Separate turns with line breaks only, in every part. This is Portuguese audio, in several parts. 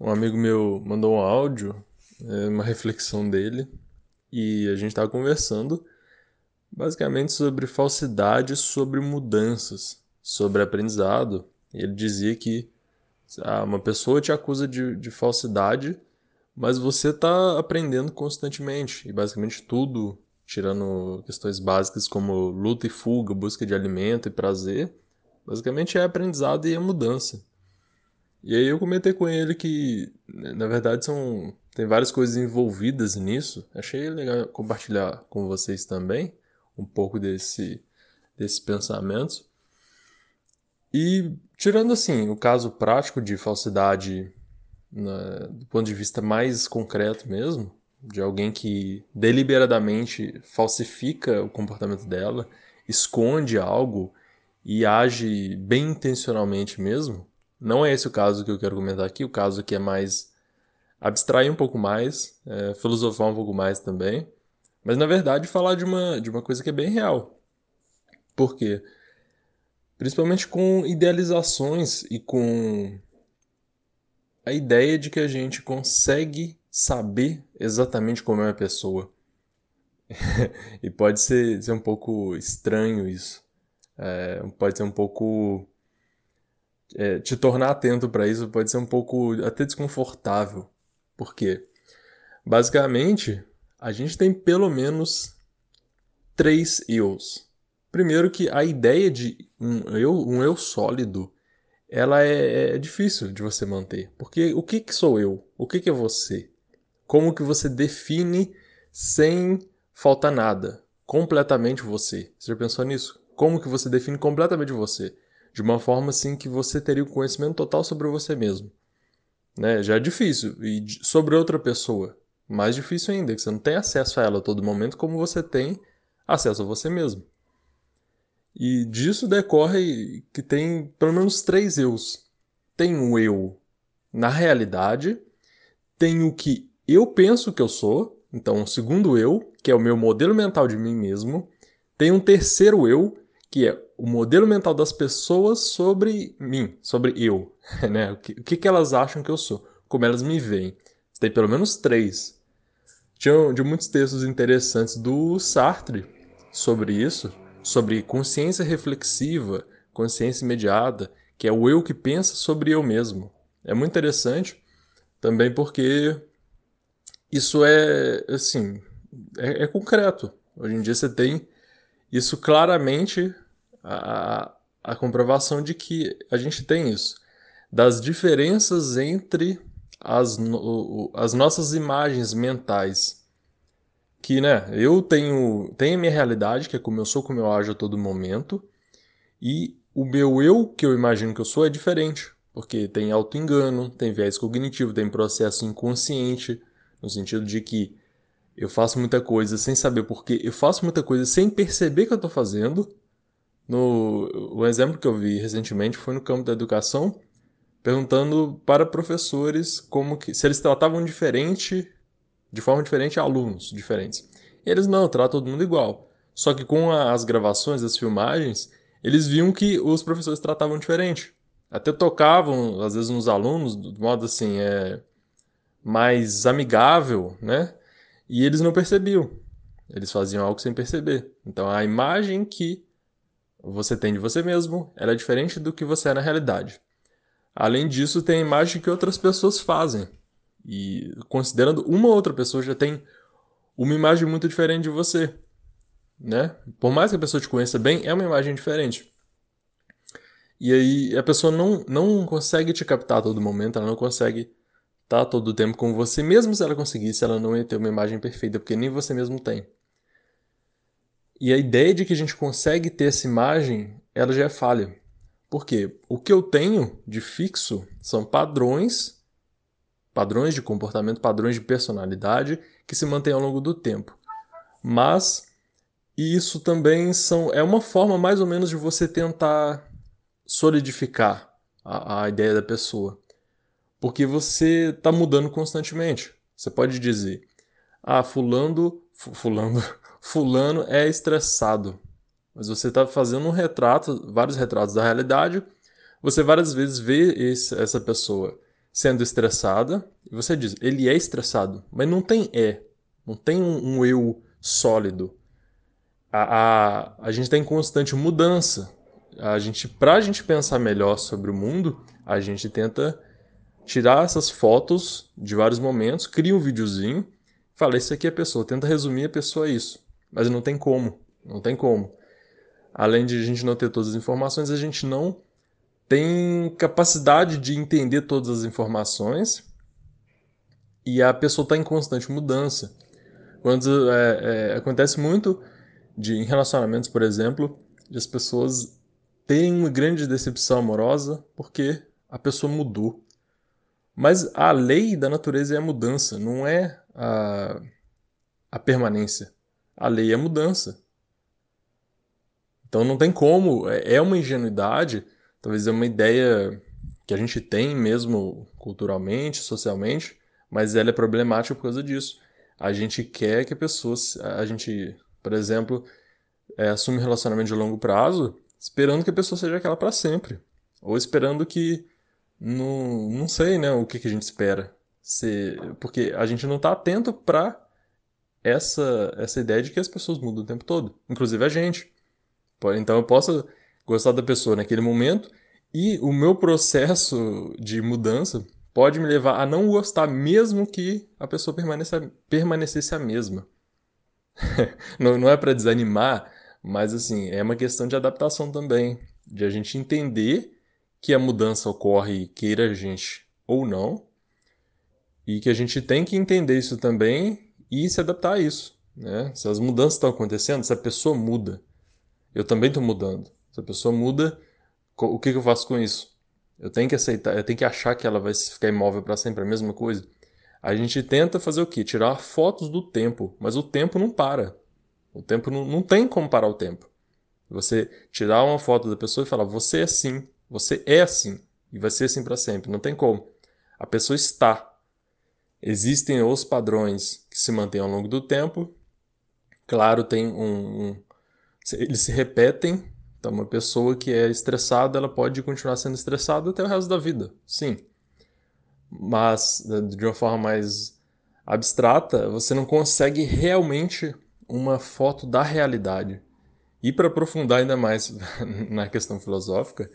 Um amigo meu mandou um áudio, é, uma reflexão dele, e a gente estava conversando basicamente sobre falsidade, sobre mudanças, sobre aprendizado. Ele dizia que ah, uma pessoa te acusa de, de falsidade, mas você está aprendendo constantemente, e basicamente tudo, tirando questões básicas como luta e fuga, busca de alimento e prazer, basicamente é aprendizado e é mudança. E aí eu comentei com ele que, na verdade, são tem várias coisas envolvidas nisso. Achei legal compartilhar com vocês também um pouco desse desses pensamentos. E tirando assim o caso prático de falsidade na, do ponto de vista mais concreto mesmo, de alguém que deliberadamente falsifica o comportamento dela, esconde algo e age bem intencionalmente mesmo, não é esse o caso que eu quero comentar aqui, o caso que é mais abstrair um pouco mais, é, filosofar um pouco mais também, mas na verdade falar de uma, de uma coisa que é bem real. Por quê? Principalmente com idealizações e com a ideia de que a gente consegue saber exatamente como é a pessoa. e pode ser, ser um pouco estranho isso. É, pode ser um pouco é, te tornar atento para isso pode ser um pouco até desconfortável. Por quê? Basicamente, a gente tem pelo menos três eus. Primeiro que a ideia de um eu, um eu sólido, ela é, é difícil de você manter. Porque o que, que sou eu? O que, que é você? Como que você define sem faltar nada? Completamente você. Você já pensou nisso? Como que você define completamente você? De uma forma assim que você teria o conhecimento total sobre você mesmo. Né? Já é difícil. E sobre outra pessoa, mais difícil ainda, que você não tem acesso a ela a todo momento como você tem acesso a você mesmo. E disso decorre que tem pelo menos três eus. Tem um eu na realidade, tem o que eu penso que eu sou, então um segundo eu, que é o meu modelo mental de mim mesmo, tem um terceiro eu, que é o modelo mental das pessoas sobre mim, sobre eu, né? O que, o que elas acham que eu sou, como elas me veem. Tem pelo menos três. Tinha de muitos textos interessantes do Sartre sobre isso, sobre consciência reflexiva, consciência imediata, que é o eu que pensa sobre eu mesmo. É muito interessante também porque isso é, assim, é, é concreto. Hoje em dia você tem isso claramente a, a comprovação de que a gente tem isso. Das diferenças entre as, as nossas imagens mentais. Que, né, eu tenho, tenho a minha realidade, que é como eu sou, como eu ajo a todo momento, e o meu eu, que eu imagino que eu sou, é diferente. Porque tem auto-engano, tem viés cognitivo, tem processo inconsciente, no sentido de que eu faço muita coisa sem saber porquê, eu faço muita coisa sem perceber que eu estou fazendo, no, o exemplo que eu vi recentemente foi no campo da educação, perguntando para professores como que se eles tratavam diferente, de forma diferente alunos diferentes. E eles não, tratam todo mundo igual. Só que com a, as gravações, as filmagens, eles viam que os professores tratavam diferente. Até tocavam, às vezes, nos alunos, de modo assim, é, mais amigável, né? E eles não percebiam. Eles faziam algo sem perceber. Então a imagem que você tem de você mesmo, ela é diferente do que você é na realidade. Além disso, tem a imagem que outras pessoas fazem. E considerando uma outra pessoa já tem uma imagem muito diferente de você, né? Por mais que a pessoa te conheça bem, é uma imagem diferente. E aí a pessoa não, não consegue te captar a todo momento, ela não consegue estar todo o tempo com você, mesmo se ela conseguisse, ela não ia ter uma imagem perfeita, porque nem você mesmo tem. E a ideia de que a gente consegue ter essa imagem, ela já é falha. Por quê? O que eu tenho de fixo são padrões, padrões de comportamento, padrões de personalidade que se mantêm ao longo do tempo. Mas isso também são, é uma forma mais ou menos de você tentar solidificar a, a ideia da pessoa. Porque você está mudando constantemente. Você pode dizer, ah, fulano, fulano, fulano é estressado. Mas você está fazendo um retrato, vários retratos da realidade, você várias vezes vê esse, essa pessoa sendo estressada, e você diz, ele é estressado, mas não tem é, não tem um, um eu sólido. A, a, a gente está em constante mudança. A gente, para a gente pensar melhor sobre o mundo, a gente tenta tirar essas fotos de vários momentos, cria um videozinho, fala, isso aqui é a pessoa, tenta resumir a pessoa isso. Mas não tem como, não tem como. Além de a gente não ter todas as informações, a gente não tem capacidade de entender todas as informações e a pessoa está em constante mudança. Quando é, é, acontece muito de em relacionamentos, por exemplo, de as pessoas terem uma grande decepção amorosa porque a pessoa mudou. Mas a lei da natureza é a mudança, não é a, a permanência. A lei é mudança. Então não tem como, é, é uma ingenuidade, talvez é uma ideia que a gente tem mesmo culturalmente, socialmente, mas ela é problemática por causa disso. A gente quer que a pessoa, a gente, por exemplo, é, assume um relacionamento de longo prazo, esperando que a pessoa seja aquela para sempre, ou esperando que não, não sei, né, o que, que a gente espera. Se, porque a gente não está atento para essa, essa ideia de que as pessoas mudam o tempo todo, inclusive a gente. Então eu posso gostar da pessoa naquele momento e o meu processo de mudança pode me levar a não gostar mesmo que a pessoa permaneça, permanecesse a mesma. não, não é para desanimar, mas assim, é uma questão de adaptação também, de a gente entender que a mudança ocorre, queira a gente ou não, e que a gente tem que entender isso também e se adaptar a isso. Né? Se as mudanças estão acontecendo, se a pessoa muda, eu também estou mudando. Se a pessoa muda, o que, que eu faço com isso? Eu tenho que aceitar, eu tenho que achar que ela vai ficar imóvel para sempre, a mesma coisa. A gente tenta fazer o quê? Tirar fotos do tempo, mas o tempo não para. O tempo não, não tem como parar o tempo. Você tirar uma foto da pessoa e falar, você é assim, você é assim e vai ser assim para sempre. Não tem como. A pessoa está. Existem os padrões que se mantêm ao longo do tempo. Claro, tem um, um eles se repetem. Então, uma pessoa que é estressada, ela pode continuar sendo estressada até o resto da vida. Sim. Mas, de uma forma mais abstrata, você não consegue realmente uma foto da realidade. E para aprofundar ainda mais na questão filosófica,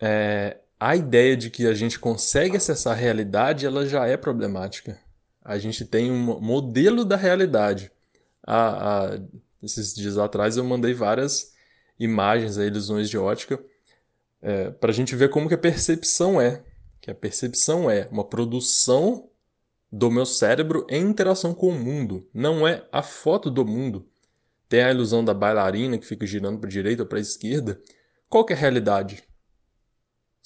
é, a ideia de que a gente consegue acessar a realidade ela já é problemática. A gente tem um modelo da realidade. Há, há, esses dias atrás eu mandei várias imagens, aí, ilusões de ótica, é, para a gente ver como que a percepção é. Que a percepção é uma produção do meu cérebro em interação com o mundo. Não é a foto do mundo. Tem a ilusão da bailarina que fica girando para a direita ou para a esquerda. Qual que é a realidade?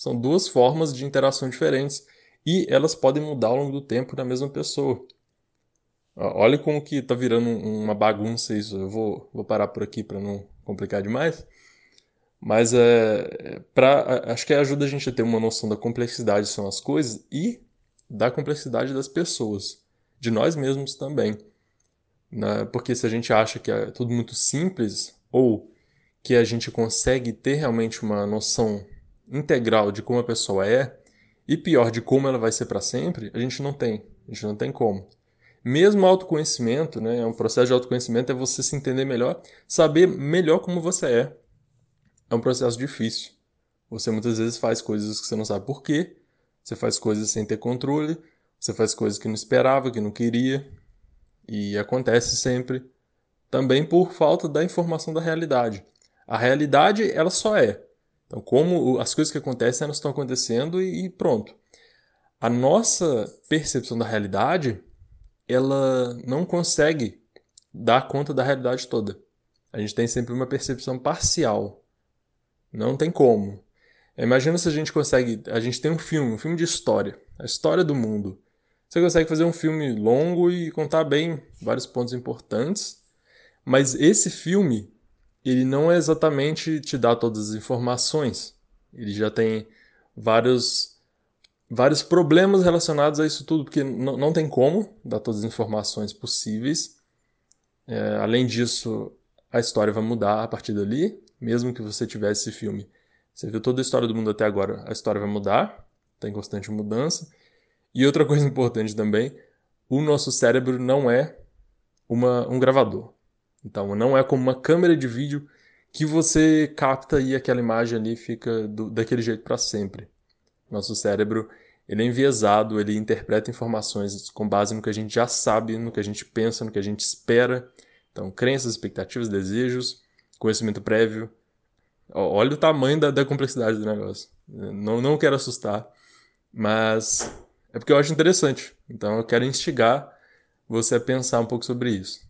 São duas formas de interação diferentes e elas podem mudar ao longo do tempo da mesma pessoa. Olha como que está virando uma bagunça isso. Eu vou, vou parar por aqui para não complicar demais. Mas é, pra, acho que ajuda a gente a ter uma noção da complexidade são as coisas e da complexidade das pessoas, de nós mesmos também. Né? Porque se a gente acha que é tudo muito simples ou que a gente consegue ter realmente uma noção integral de como a pessoa é e pior de como ela vai ser para sempre, a gente não tem. A gente não tem como. Mesmo autoconhecimento, né, é um processo de autoconhecimento é você se entender melhor, saber melhor como você é. É um processo difícil. Você muitas vezes faz coisas que você não sabe por quê, você faz coisas sem ter controle, você faz coisas que não esperava, que não queria, e acontece sempre também por falta da informação da realidade. A realidade, ela só é. Então, como as coisas que acontecem, elas estão acontecendo e, pronto. A nossa percepção da realidade, ela não consegue dar conta da realidade toda. A gente tem sempre uma percepção parcial. Não tem como. Imagina se a gente consegue. A gente tem um filme, um filme de história, a história do mundo. Você consegue fazer um filme longo e contar bem vários pontos importantes, mas esse filme ele não é exatamente te dá todas as informações. Ele já tem vários, vários problemas relacionados a isso tudo, porque não, tem como dar todas as informações possíveis. É, além disso, a história vai mudar a partir dali, mesmo que você tivesse esse filme. Você viu toda a história do mundo até agora, a história vai mudar. está em constante mudança. E outra coisa importante também, o nosso cérebro não é uma, um gravador. Então, não é como uma câmera de vídeo que você capta e aquela imagem ali fica do, daquele jeito para sempre. Nosso cérebro ele é enviesado, ele interpreta informações com base no que a gente já sabe, no que a gente pensa, no que a gente espera. Então, crenças, expectativas, desejos, conhecimento prévio. Olha o tamanho da, da complexidade do negócio. Não, não quero assustar, mas é porque eu acho interessante. Então, eu quero instigar você a pensar um pouco sobre isso.